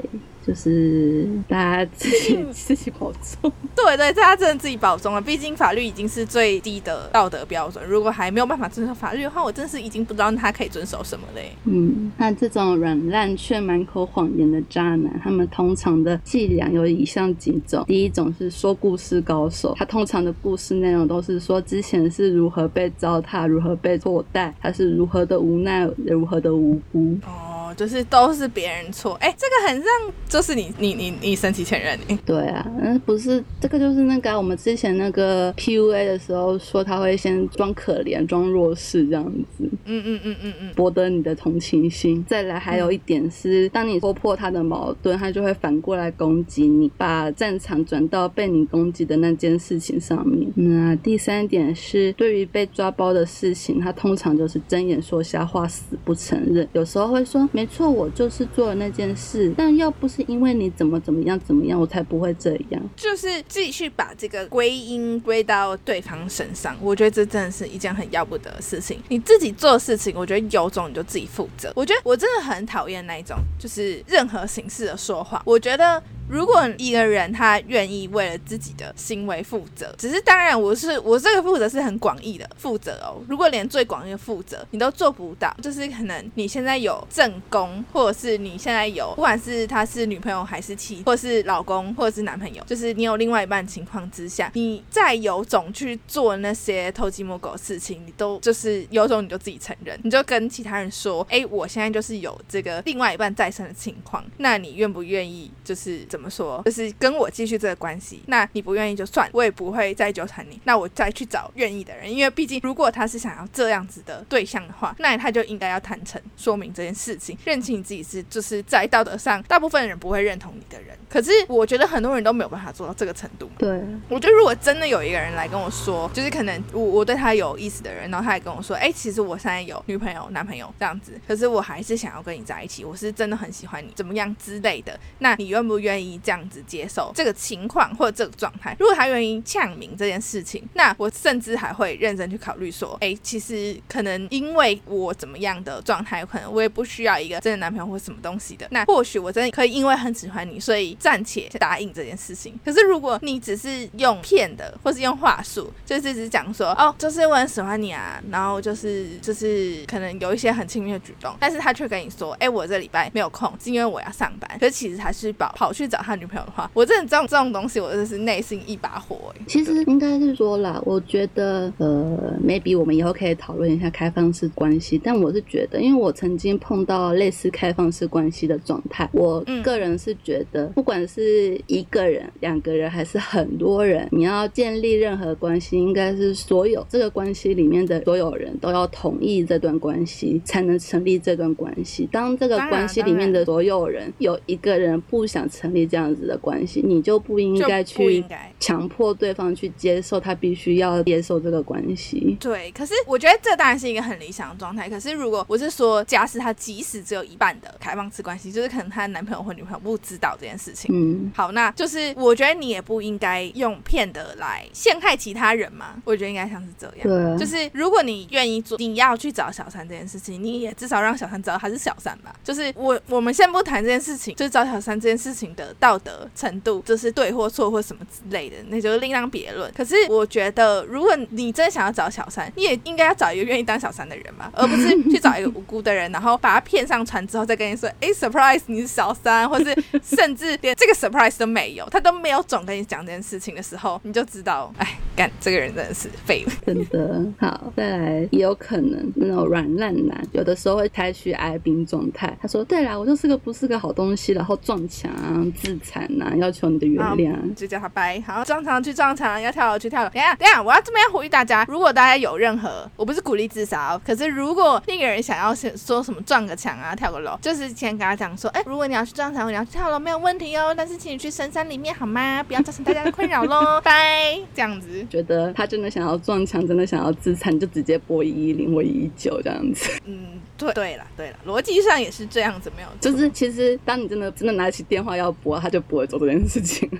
就是大家自己自己保重。对对，大家真的自己保重了，毕竟法律已经是最低的道德标准。如果还没有办法遵守法律的话，我真是已经不知道他可以遵守什么嘞。嗯，那这种软烂却满口谎言的渣男，他们通常的伎俩有以下几种。第一种是说故事高手，他通常的故事内容都是说之前是如何被糟蹋，如何被错待，他是如何的无奈，如何的无辜。哦，就是都是别人错。哎，这个很让，就是你你你你生气前任哎。对啊，嗯，不是这个就是那个啊、我们之前那个 PUA 的时候说他会先装可怜、装弱势这样子。嗯嗯嗯嗯嗯。博得你的同情心。再来，还有一点是，当你戳破他的矛盾，他就会反过来攻击你，把战场转到被你攻击的那件事情上面。那第三点是，对于被抓包的事情，他通常就是睁眼说瞎话，死不承认。有时候会说，没没错，我就是做了那件事，但要不是因为你怎么怎么样怎么样，我才不会这样。就是继续把这个归因归到对方身上，我觉得这真的是一件很要不得的事情。你自己做事情，我觉得有种你就自己负责。我觉得我真的很讨厌那一种，就是任何形式的说话。我觉得。如果一个人他愿意为了自己的行为负责，只是当然我是我这个负责是很广义的负责哦。如果连最广义的负责你都做不到，就是可能你现在有正宫，或者是你现在有不管是他是女朋友还是妻，或者是老公或者是男朋友，就是你有另外一半情况之下，你再有种去做那些偷鸡摸狗的事情，你都就是有种你就自己承认，你就跟其他人说，哎，我现在就是有这个另外一半在身的情况，那你愿不愿意就是？怎么说？就是跟我继续这个关系，那你不愿意就算，我也不会再纠缠你。那我再去找愿意的人，因为毕竟如果他是想要这样子的对象的话，那他就应该要坦诚说明这件事情，认清你自己是就是在道德上大部分人不会认同你的人。可是我觉得很多人都没有办法做到这个程度。对，我觉得如果真的有一个人来跟我说，就是可能我我对他有意思的人，然后他也跟我说，哎、其实我现在有女朋友、男朋友这样子，可是我还是想要跟你在一起，我是真的很喜欢你，怎么样之类的。那你愿不愿意这样子接受这个情况或者这个状态？如果他愿意呛明这件事情，那我甚至还会认真去考虑说，哎、其实可能因为我怎么样的状态，可能我也不需要一个真的男朋友或什么东西的。那或许我真的可以因为很喜欢你，所以暂且答应这件事情。可是如果你只是用骗的，或是用话术，就是只是讲说，哦，就是我很喜欢你啊，然后就是就是可能有一些很亲密的举动，但是他却跟你说，哎、我这礼拜没有空，是因为我要上班。可是其实他是跑跑去找他女朋友的话，我真的这种这种东西，我真的是内心一把火、欸。其实应该是说啦，我觉得呃，maybe 我们以后可以讨论一下开放式关系。但我是觉得，因为我曾经碰到类似开放式关系的状态，我嗯个人是觉得，不管是一个人、两个人还是很多人，你要建立任何关系，应该是所有这个关系里面的所有人都要同意这段关系，才能成立这段关系。当这个关系里面的所有人有一个人不想成立立这样子的关系，你就不应该去。强迫对方去接受，他必须要接受这个关系。对，可是我觉得这当然是一个很理想的状态。可是如果我是说，假使他即使只有一半的开放式关系，就是可能他的男朋友或女朋友不知道这件事情，嗯，好，那就是我觉得你也不应该用骗的来陷害其他人嘛。我觉得应该像是这样。对啊，就是如果你愿意做，你要去找小三这件事情，你也至少让小三知道他是小三吧。就是我我们先不谈这件事情，就是找小三这件事情的道德程度，就是对或错或什么之类的，那就是另当别论。可是我觉得，如果你真的想要找小三，你也应该要找一个愿意当小三的人吧，而不是去找一个无辜的人，然后把他骗上船之后再跟你说，哎，surprise 你是小三，或是甚至连这个 surprise 都没有，他都没有总跟你讲这件事情的时候，你就知道，哎，干这个人真的是废物。真的好，再来也有可能那种软烂男，有的时候会采取哀兵状态。他说：“对啦，我就是个不是个好东西，然后撞墙啊、自残啊，要求你的原谅。就叫他掰。好，撞墙去撞墙，要跳楼去跳楼。等下，等下，我要这边呼吁大家，如果大家有任何，我不是鼓励自杀哦，可是如果那个人想要是说什么撞个墙啊、跳个楼，就是先跟他讲说，哎，如果你要去撞墙，你要去跳楼没有问题哦，但是请你去深山里面好吗？不要造成大家的困扰喽，拜。这样子，觉得他真的想要撞墙，真的想要自残，就直接拨一一零或一一九这样子。嗯，对对了对了，逻辑上也是这样子，没有，就是其实当你真的真的拿起电话要拨，他就不会做这件事情。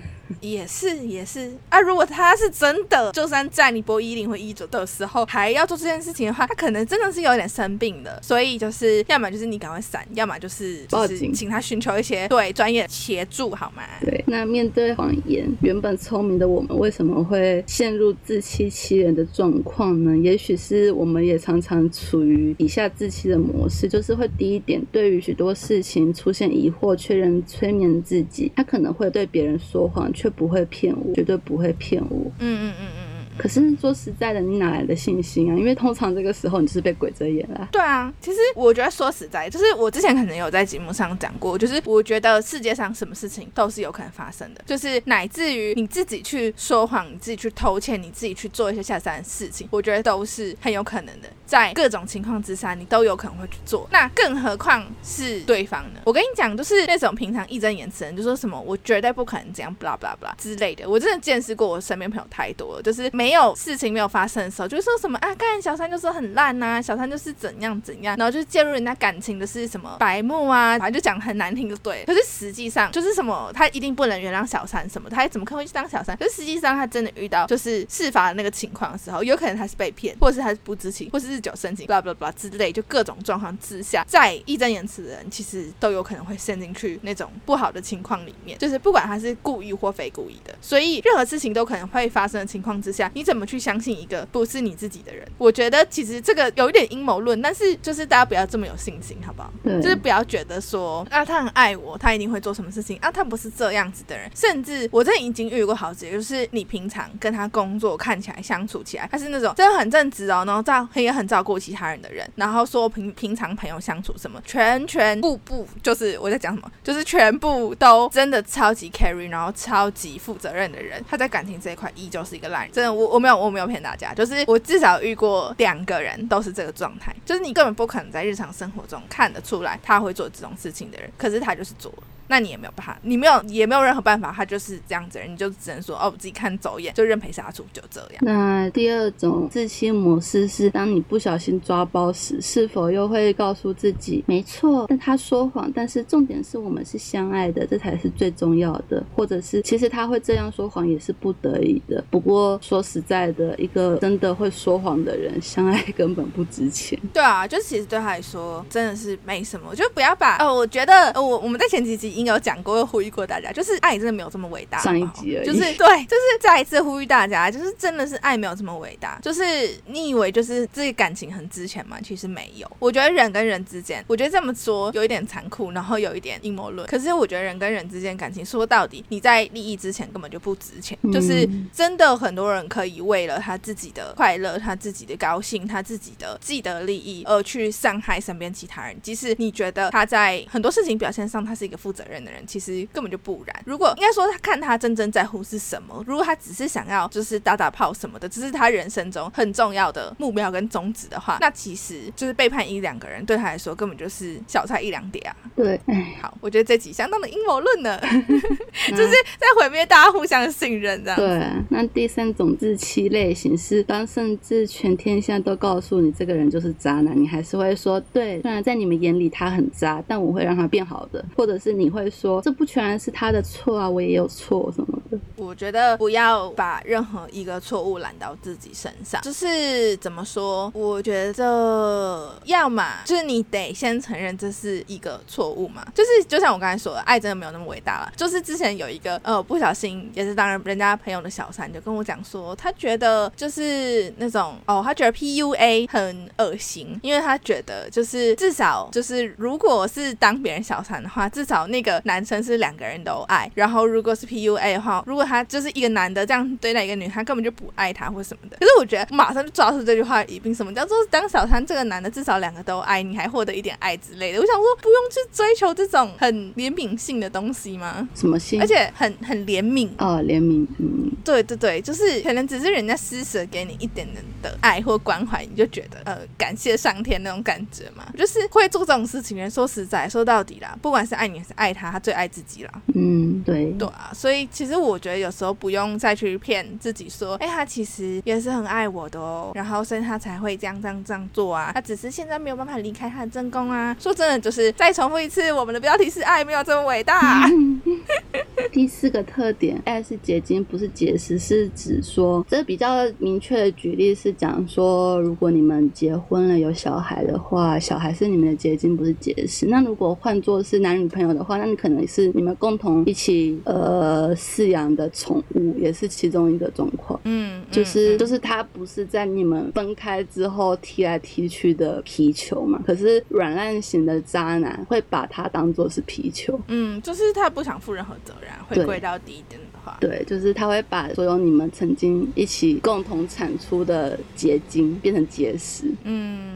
也是也是啊，如果他是真的，就算在你播一零或一九的时候还要做这件事情的话，他可能真的是有点生病的，所以就是要么就是你赶快闪，要么就是就是报警请他寻求一些对专业协助，好吗？对，那面对谎言，原本聪明的我们为什么会陷入自欺欺人的状况呢？也许是我们也常常处于以下自欺的模式，就是会第一点对于许多事情出现疑惑，确认催眠自己，他可能会对别人说谎，却不会骗我，绝对不会骗我。嗯嗯嗯嗯。可是说实在的，你哪来的信心啊？因为通常这个时候你是被鬼遮眼啦。对啊，其实我觉得说实在，就是我之前可能有在节目上讲过，就是我觉得世界上什么事情都是有可能发生的，就是乃至于你自己去说谎，你自己去偷窃，你自己去做一些下三的事情，我觉得都是很有可能的，在各种情况之下，你都有可能会去做。那更何况是对方呢？我跟你讲，就是那种平常义正言辞，就说什么我绝对不可能这样，blah blah blah 之类的，我真的见识过我身边朋友太多了，就是没有事情没有发生的时候，就说什么啊，干小三就是很烂呐、小三就是怎样怎样，然后就是介入人家感情的是什么白目啊，反正就讲很难听就对。可是实际上就是什么，他一定不能原谅小三什么，他怎么可能会去当小三？可是实际上他真的遇到就是事发的那个情况的时候，有可能他是被骗，或者是他是不知情，或是日久生情，blah blah blah 之类，就各种状况之下，在义正言辞的人其实都有可能会陷进去那种不好的情况里面，就是不管他是故意或非故意的，所以任何事情都可能会发生的情况之下，你怎么去相信一个不是你自己的人？我觉得其实这个有一点阴谋论，但是就是大家不要这么有信心，好不好？对，就是不要觉得说啊，他很爱我，他一定会做什么事情啊，他不是这样子的人。甚至我真的已经遇过好几个，就是你平常跟他工作看起来相处起来，他是那种真的很正直哦，然后照也很照顾其他人的人，然后说平平常朋友相处什么，全全部部就是我在讲什么，就是全部都真的超级 carry，然后超级负责任的人，他在感情这一块依旧是一个烂人。真的，我我没有我没有骗大家，就是我至少遇过两个人都是这个状态，就是你根本不可能在日常生活中看得出来他会做这种事情的人，可是他就是做了。那你也没有办法，你没有也没有任何办法，他就是这样子人，你就只能说哦，我自己看走眼，就认赔杀出，就这样。那第二种自欺模式是，当你不小心抓包时，是否又会告诉自己，没错，但他说谎，但是重点是我们是相爱的，这才是最重要的，或者是其实他会这样说谎也是不得已的。不过说实在的，一个真的会说谎的人，相爱根本不值钱。对啊，就其实对他来说真的是没什么，就不要把哦，我觉得呃，我我们在前几集已经有讲过，又呼吁过大家，就是爱真的没有这么伟大。上一好不好集而已就是对，就是再一次呼吁大家，就是真的是爱没有这么伟大。就是你以为就是这个感情很值钱吗？其实没有。我觉得人跟人之间，我觉得这么说有一点残酷，然后有一点阴谋论。可是我觉得人跟人之间感情，说到底，你在利益之前根本就不值钱。就是嗯真的很多人可以为了他自己的快乐、他自己的高兴、他自己的既得利益而去伤害身边其他人。即使你觉得他在很多事情表现上他是一个负责任的人，其实根本就不然。如果应该说他看他真正在乎是什么，如果他只是想要就是打打炮什么的，只是他人生中很重要的目标跟宗旨的话，那其实就是背叛一两个人对他来说根本就是小菜一两碟啊。对，哎，好，我觉得这集相当的阴谋论呢，就是在毁灭大家互相信任这样。对，那第三种自欺类型是当甚至全天下都告诉你这个人就是渣男，你还是会说对，虽然在你们眼里他很渣，但我会让他变好的，或者是你会说这不全是他的错啊，我也有错什么的。我觉得不要把任何一个错误揽到自己身上，就是怎么说？我觉得要么就是你得先承认这是一个错误嘛，就是就像我刚才说的，爱真的没有那么伟大了。就是之前有一个呃不小心也是当然人家朋友的小三就跟我讲说，他觉得就是那种哦，他觉得 PUA 很恶心，因为他觉得就是至少就是如果是当别人小三的话，至少那个男生是两个人都爱，然后如果是 PUA 的话，如果他就是一个男的这样对待一个女，他根本就不爱她或什么的。可是我觉得马上就抓住这句话的疑病，什么叫做当小三？这个男的至少两个都爱，你还获得一点爱之类的。我想说，不用去追求这种很怜悯性的东西吗？什么性？而且很很怜悯。哦，怜悯，嗯，对对对，就是可能只是人家施舍给你一点点的爱或关怀，你就觉得呃感谢上天那种感觉嘛。就是会做这种事情的人，说实在说到底啦，不管是爱你还是爱他，他最爱自己啦。嗯，对，对啊，所以其实我觉得有时候不用再去骗自己说，哎，他其实也是很爱我的哦，然后所以他才会这样这样这样做啊，他只是现在没有办法离开他的正宫啊。说真的，就是再重复一次，我们的标题是爱没有这么伟大。第四个特点，爱是结晶，不是解释，是指说，这比较明确的举例是讲说，如果你们结婚了有小孩的话，小孩是你们的结晶，不是解释。那如果换作是男女朋友的话，那你可能是你们共同一起呃饲养的宠物，也是其中一个状况。嗯，就是就是他不是在你们分开之后踢来踢去的皮球嘛？可是软烂型的渣男会把它当做是皮球。嗯，就是他不想负任何责任，会归到低一点的话。对，就是他会把所有你们曾经一起共同产出的结晶变成结石。嗯。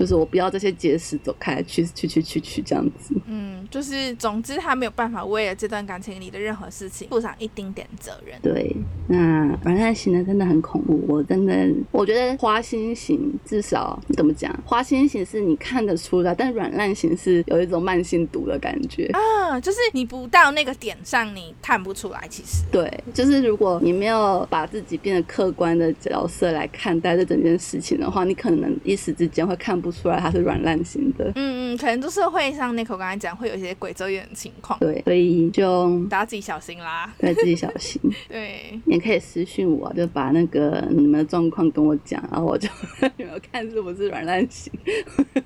就是我不要这些结石走开，去去去去去这样子。嗯，就是总之他没有办法为了这段感情里的任何事情负上一丁点责任。对，那软烂型的真的很恐怖。我真的，我觉得花心型至少怎么讲？花心型是你看得出来，但软烂型是有一种慢性毒的感觉啊。就是你不到那个点上，你看不出来。其实，对，就是如果你没有把自己变得客观的角色来看待这整件事情的话，你可能一时之间会看不。出来他是软烂型的，嗯嗯，可能就是会像 Nico 刚才讲，会有一些鬼遮眼的情况，对，所以就大家自己小心啦，对自己小心，对，也可以私信我，就把那个你们的状况跟我讲，然后我就 看是不是软烂型，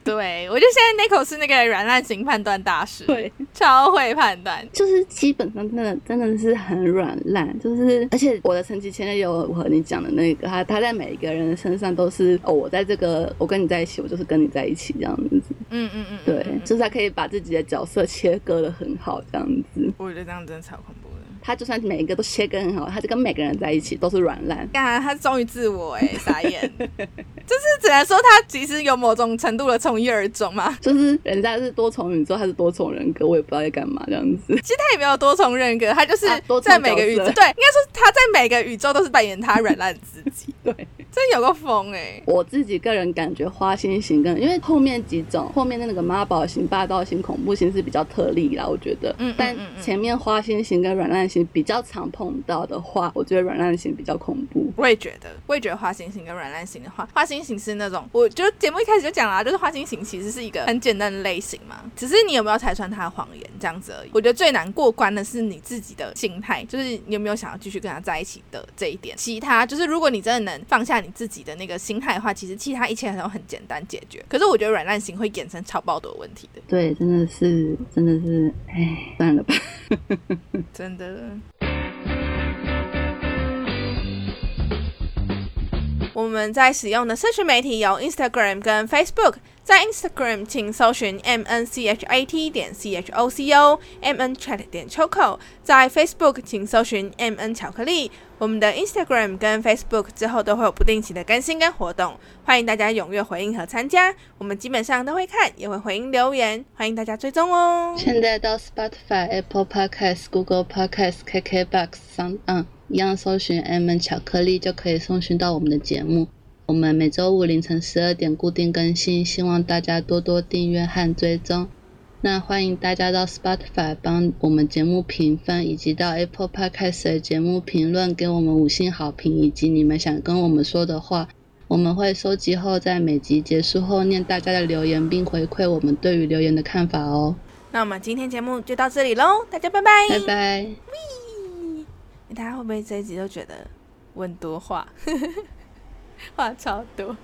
对我觉得现在 Nico 是那个软烂型判断大师，对，超会判断，就是基本上真的真的是很软烂，就是而且我的成绩前面有我和你讲的那个，他他在每一个人的身上都是哦，我在这个我跟你在一起，我就是跟。跟你在一起这样子，嗯嗯嗯，对，就是他可以把自己的角色切割的很好，这样子。我觉得这样真的超恐怖的。他就算每一个都切割很好，他就跟每个人在一起都是软烂。干，他忠于自我哎，傻眼。就是只能说他其实有某种程度的从一而终嘛。就是人家是多重宇宙，他是多重人格，我也不知道在干嘛这样子。其实他也没有多重人格，他就是在每个宇宙，对，应该说他在每个宇宙都是扮演他软烂自己。对。真有个疯哎！我自己个人感觉花心型跟因为后面几种后面的那个妈宝型、霸道型、恐怖型是比较特例啦，我觉得。嗯。但前面花心型跟软烂型比较常碰到的话，我觉得软烂型比较恐怖。我也觉得，我也觉得花心型跟软烂型的话，花心型是那种，我就节目一开始就讲了，就是花心型其实是一个很简单的类型嘛，只是你有没有拆穿他的谎言这样子而已。我觉得最难过关的是你自己的心态，就是你有没有想要继续跟他在一起的这一点。其他就是如果你真的能放下。你自己的那个心态的话，其实其他一切都很简单解决。可是我觉得软烂型会衍生超爆多问题的。对，真的是，真的是，哎，算了吧，真的。我们在使用的社群媒体有 Instagram 跟 Facebook。在 Instagram 请搜寻 M N C H A T 点 C H O C O M N Chat 点 Choco。在 Facebook 请搜寻 M N 巧克力。我们的 Instagram 跟 Facebook 之后都会有不定期的更新跟活动，欢迎大家踊跃回应和参加。我们基本上都会看，也会回应留言，欢迎大家追踪哦。现在到 Spotify、Apple Podcasts、Google Podcasts、KKBox 上，嗯，一样搜寻 M N 巧克力就可以搜寻到我们的节目。我们每周五凌晨十二点固定更新，希望大家多多订阅和追踪。那欢迎大家到 Spotify 帮我们节目评分，以及到 Apple Podcast 的节目评论给我们五星好评，以及你们想跟我们说的话，我们会收集后在每集结束后念大家的留言，并回馈我们对于留言的看法哦。那我们今天节目就到这里喽，大家拜拜，拜拜。大家会不会这一集都觉得问多话？话超多。